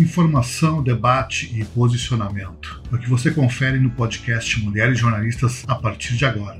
Informação, debate e posicionamento. É o que você confere no podcast Mulheres Jornalistas a partir de agora.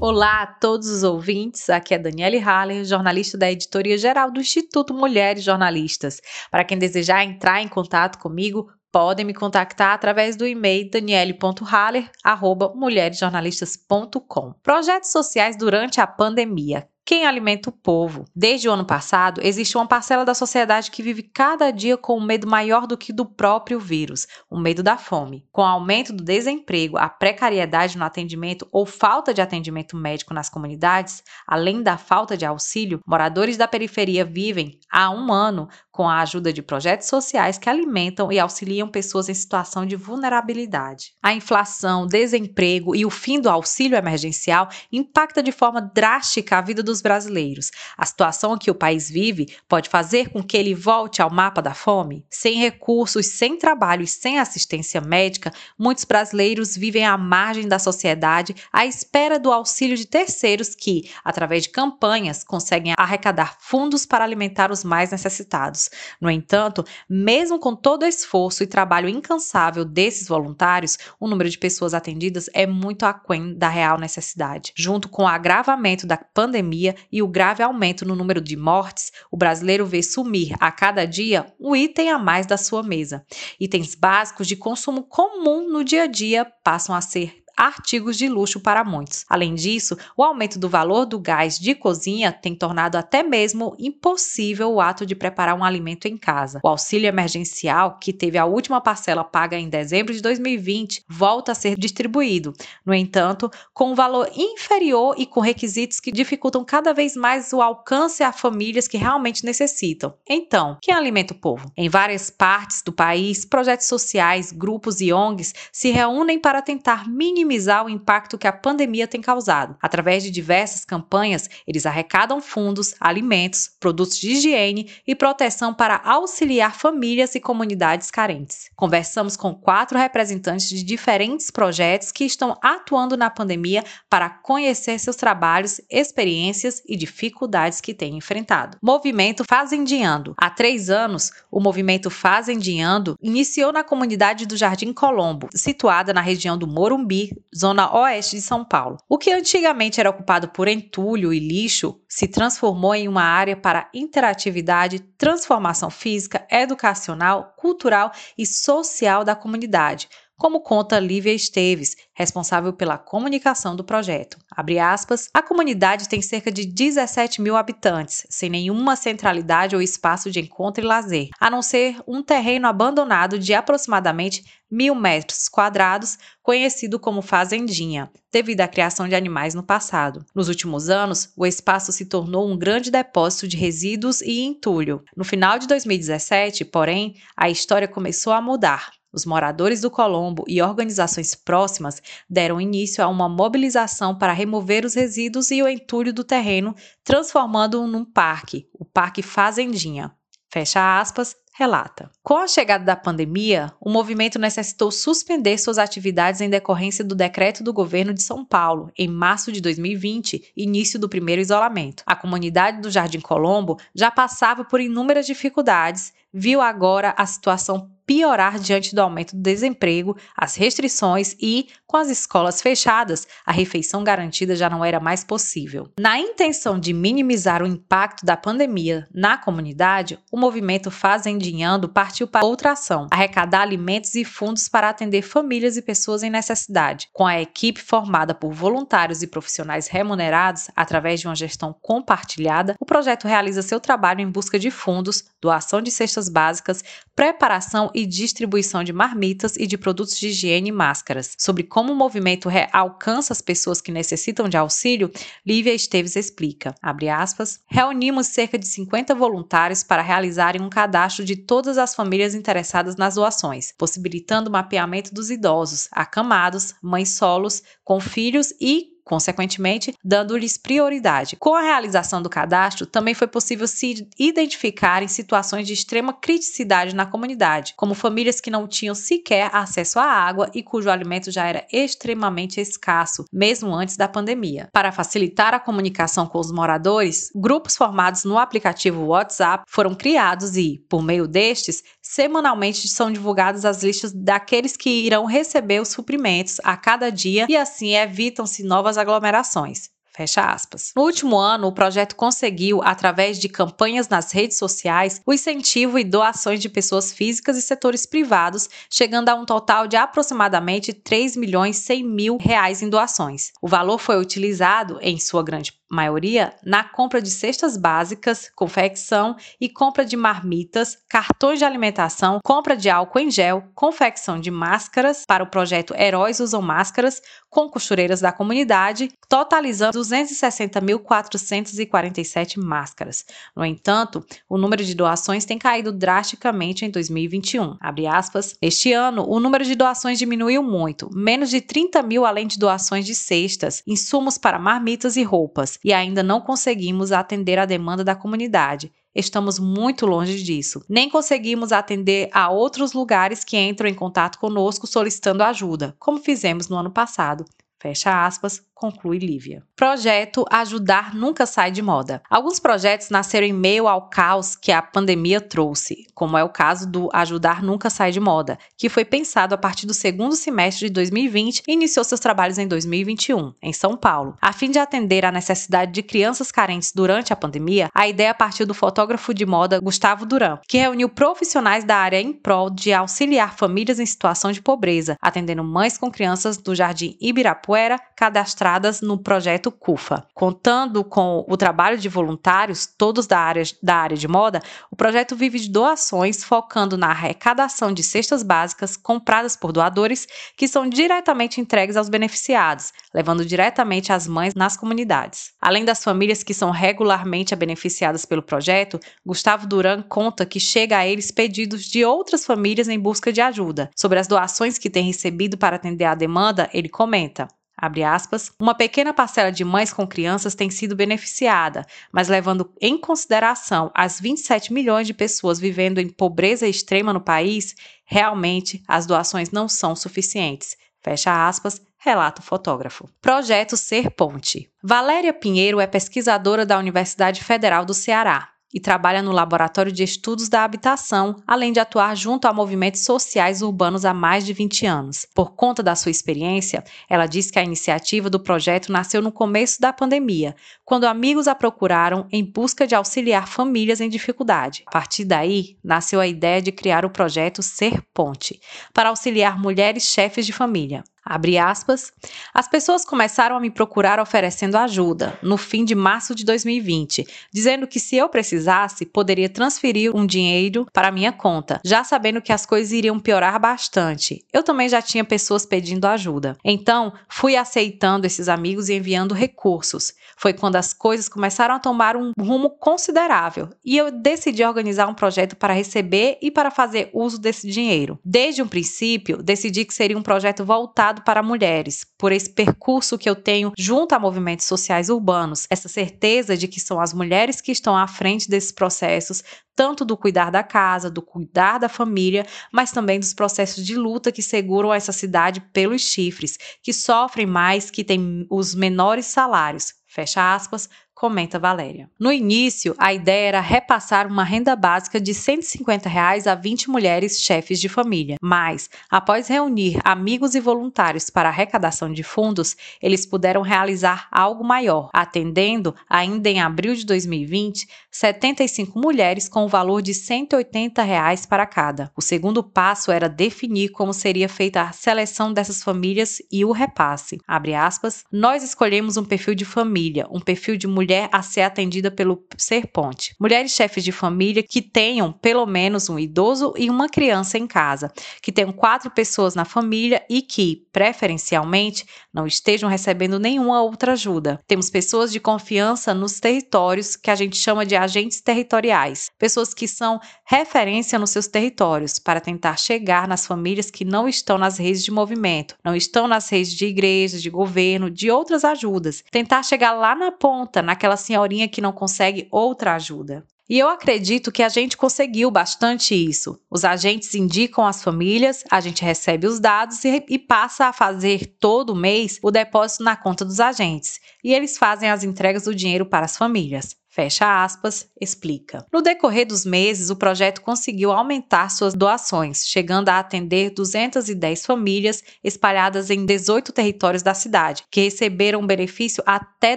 Olá a todos os ouvintes, aqui é Daniele Haller, jornalista da editoria geral do Instituto Mulheres Jornalistas. Para quem desejar entrar em contato comigo, podem me contactar através do e-mail daniele.haller@mulheresjornalistas.com. Projetos sociais durante a pandemia quem alimenta o povo. Desde o ano passado, existe uma parcela da sociedade que vive cada dia com um medo maior do que do próprio vírus, o medo da fome. Com o aumento do desemprego, a precariedade no atendimento ou falta de atendimento médico nas comunidades, além da falta de auxílio, moradores da periferia vivem há um ano com a ajuda de projetos sociais que alimentam e auxiliam pessoas em situação de vulnerabilidade. A inflação, desemprego e o fim do auxílio emergencial impacta de forma drástica a vida dos dos brasileiros. A situação que o país vive pode fazer com que ele volte ao mapa da fome? Sem recursos, sem trabalho e sem assistência médica, muitos brasileiros vivem à margem da sociedade à espera do auxílio de terceiros que, através de campanhas, conseguem arrecadar fundos para alimentar os mais necessitados. No entanto, mesmo com todo o esforço e trabalho incansável desses voluntários, o número de pessoas atendidas é muito aquém da real necessidade. Junto com o agravamento da pandemia, pandemia e o grave aumento no número de mortes, o brasileiro vê sumir a cada dia um item a mais da sua mesa. Itens básicos de consumo comum no dia a dia passam a ser artigos de luxo para muitos. Além disso, o aumento do valor do gás de cozinha tem tornado até mesmo impossível o ato de preparar um alimento em casa. O auxílio emergencial, que teve a última parcela paga em dezembro de 2020, volta a ser distribuído. No entanto, com um valor inferior e com requisitos que dificultam cada vez mais o alcance a famílias que realmente necessitam. Então, quem alimenta o povo? Em várias partes do país, projetos sociais, grupos e ONGs se reúnem para tentar minimizar minimizar o impacto que a pandemia tem causado. Através de diversas campanhas, eles arrecadam fundos, alimentos, produtos de higiene e proteção para auxiliar famílias e comunidades carentes. Conversamos com quatro representantes de diferentes projetos que estão atuando na pandemia para conhecer seus trabalhos, experiências e dificuldades que têm enfrentado. Movimento Fazendiando. Há três anos, o movimento Fazendiando iniciou na comunidade do Jardim Colombo, situada na região do Morumbi, zona oeste de São Paulo. O que antigamente era ocupado por entulho e lixo se transformou em uma área para interatividade, transformação física, educacional, cultural e social da comunidade, como conta Lívia Esteves, responsável pela comunicação do projeto. Aspas, a comunidade tem cerca de 17 mil habitantes, sem nenhuma centralidade ou espaço de encontro e lazer, a não ser um terreno abandonado de aproximadamente mil metros quadrados, conhecido como Fazendinha, devido à criação de animais no passado. Nos últimos anos, o espaço se tornou um grande depósito de resíduos e entulho. No final de 2017, porém, a história começou a mudar. Os moradores do Colombo e organizações próximas deram início a uma mobilização para remover os resíduos e o entulho do terreno, transformando-o num parque, o Parque Fazendinha. Fecha aspas, relata. Com a chegada da pandemia, o movimento necessitou suspender suas atividades em decorrência do decreto do governo de São Paulo, em março de 2020, início do primeiro isolamento. A comunidade do Jardim Colombo já passava por inúmeras dificuldades, viu agora a situação piorar diante do aumento do desemprego, as restrições e, com as escolas fechadas, a refeição garantida já não era mais possível. Na intenção de minimizar o impacto da pandemia na comunidade, o movimento Fazendinhando partiu para outra ação: arrecadar alimentos e fundos para atender famílias e pessoas em necessidade. Com a equipe formada por voluntários e profissionais remunerados através de uma gestão compartilhada, o projeto realiza seu trabalho em busca de fundos, doação de cestas básicas, preparação e distribuição de marmitas e de produtos de higiene e máscaras. Sobre como o movimento alcança as pessoas que necessitam de auxílio, Lívia Esteves explica, aspas, reunimos cerca de 50 voluntários para realizarem um cadastro de todas as famílias interessadas nas doações, possibilitando o mapeamento dos idosos, acamados, mães solos, com filhos e consequentemente, dando-lhes prioridade. Com a realização do cadastro, também foi possível se identificar em situações de extrema criticidade na comunidade, como famílias que não tinham sequer acesso à água e cujo alimento já era extremamente escasso, mesmo antes da pandemia. Para facilitar a comunicação com os moradores, grupos formados no aplicativo WhatsApp foram criados e, por meio destes, semanalmente são divulgadas as listas daqueles que irão receber os suprimentos a cada dia e assim evitam-se novas aglomerações. Fecha aspas. No último ano, o projeto conseguiu, através de campanhas nas redes sociais, o incentivo e doações de pessoas físicas e setores privados, chegando a um total de aproximadamente 3 milhões 100 mil reais em doações. O valor foi utilizado, em sua grande maioria, na compra de cestas básicas, confecção e compra de marmitas, cartões de alimentação, compra de álcool em gel, confecção de máscaras para o projeto Heróis Usam Máscaras, com costureiras da comunidade, totalizando 260.447 máscaras. No entanto, o número de doações tem caído drasticamente em 2021. Aspas, este ano, o número de doações diminuiu muito, menos de 30 mil além de doações de cestas, insumos para marmitas e roupas e ainda não conseguimos atender a demanda da comunidade. Estamos muito longe disso. Nem conseguimos atender a outros lugares que entram em contato conosco solicitando ajuda, como fizemos no ano passado. Fecha aspas, conclui Lívia. Projeto Ajudar Nunca Sai de Moda. Alguns projetos nasceram em meio ao caos que a pandemia trouxe, como é o caso do Ajudar Nunca Sai de Moda, que foi pensado a partir do segundo semestre de 2020 e iniciou seus trabalhos em 2021, em São Paulo. A fim de atender à necessidade de crianças carentes durante a pandemia, a ideia partiu do fotógrafo de moda Gustavo Duran, que reuniu profissionais da área em prol de auxiliar famílias em situação de pobreza, atendendo mães com crianças do Jardim Ibirapuera, cadastradas no projeto CUFA. Contando com o trabalho de voluntários, todos da área, da área de moda, o projeto vive de doações, focando na arrecadação de cestas básicas compradas por doadores que são diretamente entregues aos beneficiados, levando diretamente às mães nas comunidades. Além das famílias que são regularmente beneficiadas pelo projeto, Gustavo Duran conta que chega a eles pedidos de outras famílias em busca de ajuda. Sobre as doações que tem recebido para atender à demanda, ele comenta: abre aspas, uma pequena parcela de mães com crianças tem sido beneficiada, mas levando em consideração as 27 milhões de pessoas vivendo em pobreza extrema no país, realmente as doações não são suficientes. Fecha aspas, relata o fotógrafo. Projeto Ser Ponte. Valéria Pinheiro é pesquisadora da Universidade Federal do Ceará e trabalha no Laboratório de Estudos da Habitação, além de atuar junto a movimentos sociais urbanos há mais de 20 anos. Por conta da sua experiência, ela diz que a iniciativa do projeto nasceu no começo da pandemia, quando amigos a procuraram em busca de auxiliar famílias em dificuldade. A partir daí, nasceu a ideia de criar o projeto Ser Ponte, para auxiliar mulheres chefes de família. Abre aspas. As pessoas começaram a me procurar oferecendo ajuda no fim de março de 2020, dizendo que se eu precisasse, poderia transferir um dinheiro para minha conta, já sabendo que as coisas iriam piorar bastante. Eu também já tinha pessoas pedindo ajuda. Então, fui aceitando esses amigos e enviando recursos. Foi quando as coisas começaram a tomar um rumo considerável e eu decidi organizar um projeto para receber e para fazer uso desse dinheiro. Desde um princípio, decidi que seria um projeto voltado para mulheres, por esse percurso que eu tenho junto a movimentos sociais urbanos, essa certeza de que são as mulheres que estão à frente desses processos, tanto do cuidar da casa, do cuidar da família, mas também dos processos de luta que seguram essa cidade pelos chifres, que sofrem mais, que têm os menores salários. Fecha aspas, comenta Valéria. No início, a ideia era repassar uma renda básica de 150 reais a 20 mulheres chefes de família, mas, após reunir amigos e voluntários para arrecadação de fundos, eles puderam realizar algo maior, atendendo, ainda em abril de 2020, 75 mulheres com o valor de 180 reais para cada. O segundo passo era definir como seria feita a seleção dessas famílias e o repasse. Aspas, Nós escolhemos um perfil de família, um perfil de mulher a ser atendida pelo Ser Ponte. Mulheres chefes de família que tenham pelo menos um idoso e uma criança em casa, que tenham quatro pessoas na família e que, preferencialmente, não estejam recebendo nenhuma outra ajuda. Temos pessoas de confiança nos territórios que a gente chama de agentes territoriais, pessoas que são referência nos seus territórios para tentar chegar nas famílias que não estão nas redes de movimento, não estão nas redes de igrejas, de governo, de outras ajudas. Tentar chegar lá na ponta, naquela senhorinha que não consegue outra ajuda. E eu acredito que a gente conseguiu bastante isso. Os agentes indicam as famílias, a gente recebe os dados e, e, passa a fazer todo mês o depósito na conta dos agentes. E eles fazem as entregas do dinheiro para as famílias. Fecha aspas, explica. No decorrer dos meses, o projeto conseguiu aumentar suas doações, chegando a atender 210 famílias espalhadas em 18 territórios da cidade, que receberam benefício até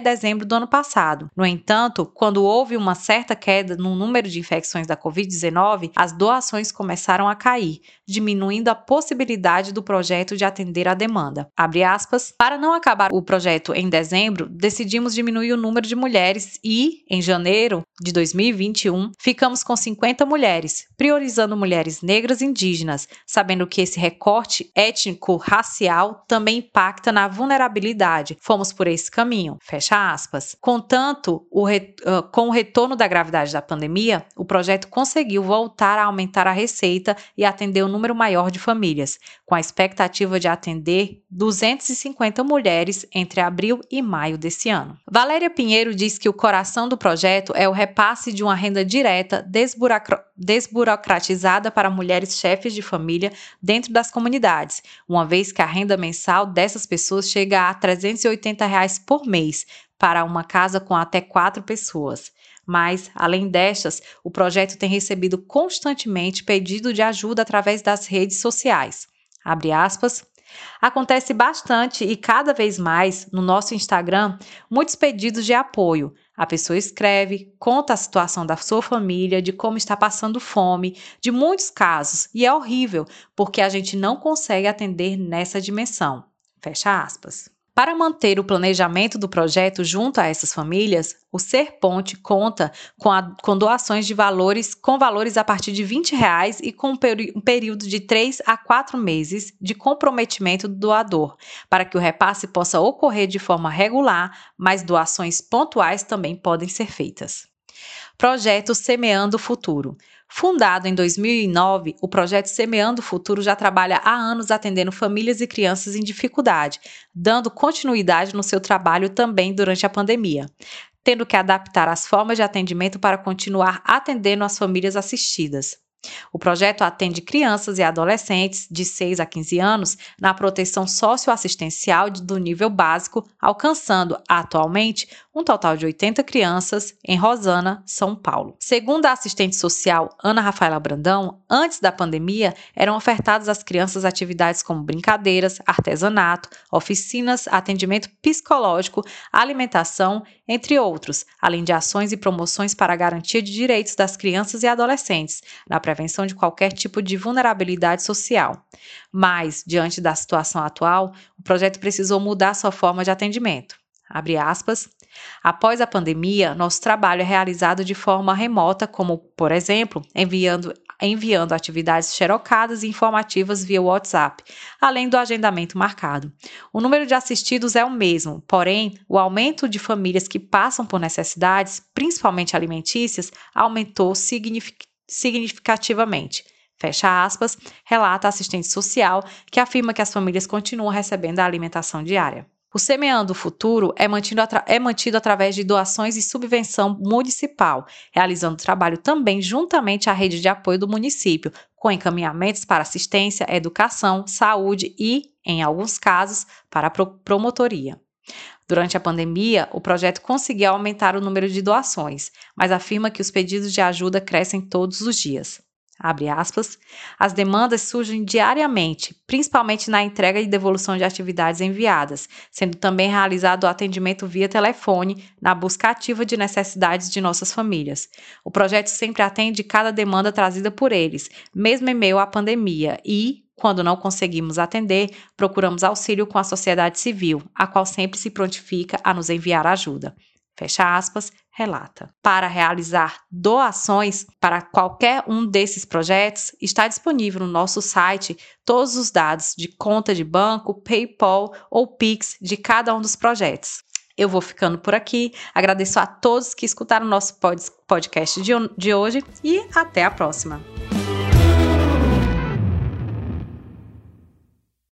dezembro do ano passado. No entanto, quando houve uma certa queda no número de infecções da Covid-19, as doações começaram a cair, diminuindo a possibilidade do projeto de atender a demanda. Abre aspas, para não acabar o projeto em dezembro, decidimos diminuir o número de mulheres e, em janeiro de 2021, ficamos com 50 mulheres, priorizando mulheres negras e indígenas, sabendo que esse recorte étnico-racial também impacta na vulnerabilidade. Fomos por esse caminho. Fecha aspas. Contanto, o uh, com o retorno da gravidade da pandemia, o projeto conseguiu voltar a aumentar a receita e atender um número maior de famílias, com a expectativa de atender 250 mulheres entre abril e maio desse ano. Valéria Pinheiro diz que o coração do projeto projeto é o repasse de uma renda direta desburocratizada para mulheres chefes de família dentro das comunidades, uma vez que a renda mensal dessas pessoas chega a 380 reais por mês para uma casa com até quatro pessoas. Mas, além destas, o projeto tem recebido constantemente pedido de ajuda através das redes sociais. Abre aspas. Acontece bastante e cada vez mais no nosso Instagram muitos pedidos de apoio, a pessoa escreve, conta a situação da sua família, de como está passando fome, de muitos casos, e é horrível, porque a gente não consegue atender nessa dimensão. Fecha aspas. Para manter o planejamento do projeto junto a essas famílias, o Ser Ponte conta com, a, com doações de valores com valores a partir de 20 reais e com um, um período de 3 a 4 meses de comprometimento do doador, para que o repasse possa ocorrer de forma regular, mas doações pontuais também podem ser feitas. Projeto Semeando o Futuro. Fundado em 2009, o projeto Semeando o Futuro já trabalha há anos atendendo famílias e crianças em dificuldade, dando continuidade no seu trabalho também durante a pandemia, tendo que adaptar as formas de atendimento para continuar atendendo as famílias assistidas. O projeto atende crianças e adolescentes de 6 a 15 anos na proteção socioassistencial do nível básico, alcançando atualmente um total de 80 crianças em Rosana, São Paulo. Segundo a assistente social Ana Rafaela Brandão, antes da pandemia eram ofertadas às crianças atividades como brincadeiras, artesanato, oficinas, atendimento psicológico, alimentação, entre outros, além de ações e promoções para a garantia de direitos das crianças e adolescentes, na prevenção de qualquer tipo de vulnerabilidade social. Mas, diante da situação atual, o projeto precisou mudar sua forma de atendimento. Abre aspas. Após a pandemia, nosso trabalho é realizado de forma remota, como, por exemplo, enviando, enviando atividades xerocadas e informativas via WhatsApp, além do agendamento marcado. O número de assistidos é o mesmo, porém, o aumento de famílias que passam por necessidades, principalmente alimentícias, aumentou significativamente. Fecha aspas, relata a assistente social, que afirma que as famílias continuam recebendo a alimentação diária. O Semeando o Futuro é mantido, é mantido através de doações e subvenção municipal, realizando trabalho também juntamente à rede de apoio do município, com encaminhamentos para assistência, educação, saúde e, em alguns casos, para promotoria. Durante a pandemia, o projeto conseguiu aumentar o número de doações, mas afirma que os pedidos de ajuda crescem todos os dias. Abre aspas. As demandas surgem diariamente, principalmente na entrega e devolução de atividades enviadas, sendo também realizado o atendimento via telefone na busca ativa de necessidades de nossas famílias. O projeto sempre atende cada demanda trazida por eles, mesmo em meio à pandemia, e, quando não conseguimos atender, procuramos auxílio com a sociedade civil, a qual sempre se prontifica a nos enviar ajuda. Fecha aspas, relata. Para realizar doações para qualquer um desses projetos, está disponível no nosso site todos os dados de conta de banco, PayPal ou Pix de cada um dos projetos. Eu vou ficando por aqui. Agradeço a todos que escutaram nosso podcast de hoje e até a próxima.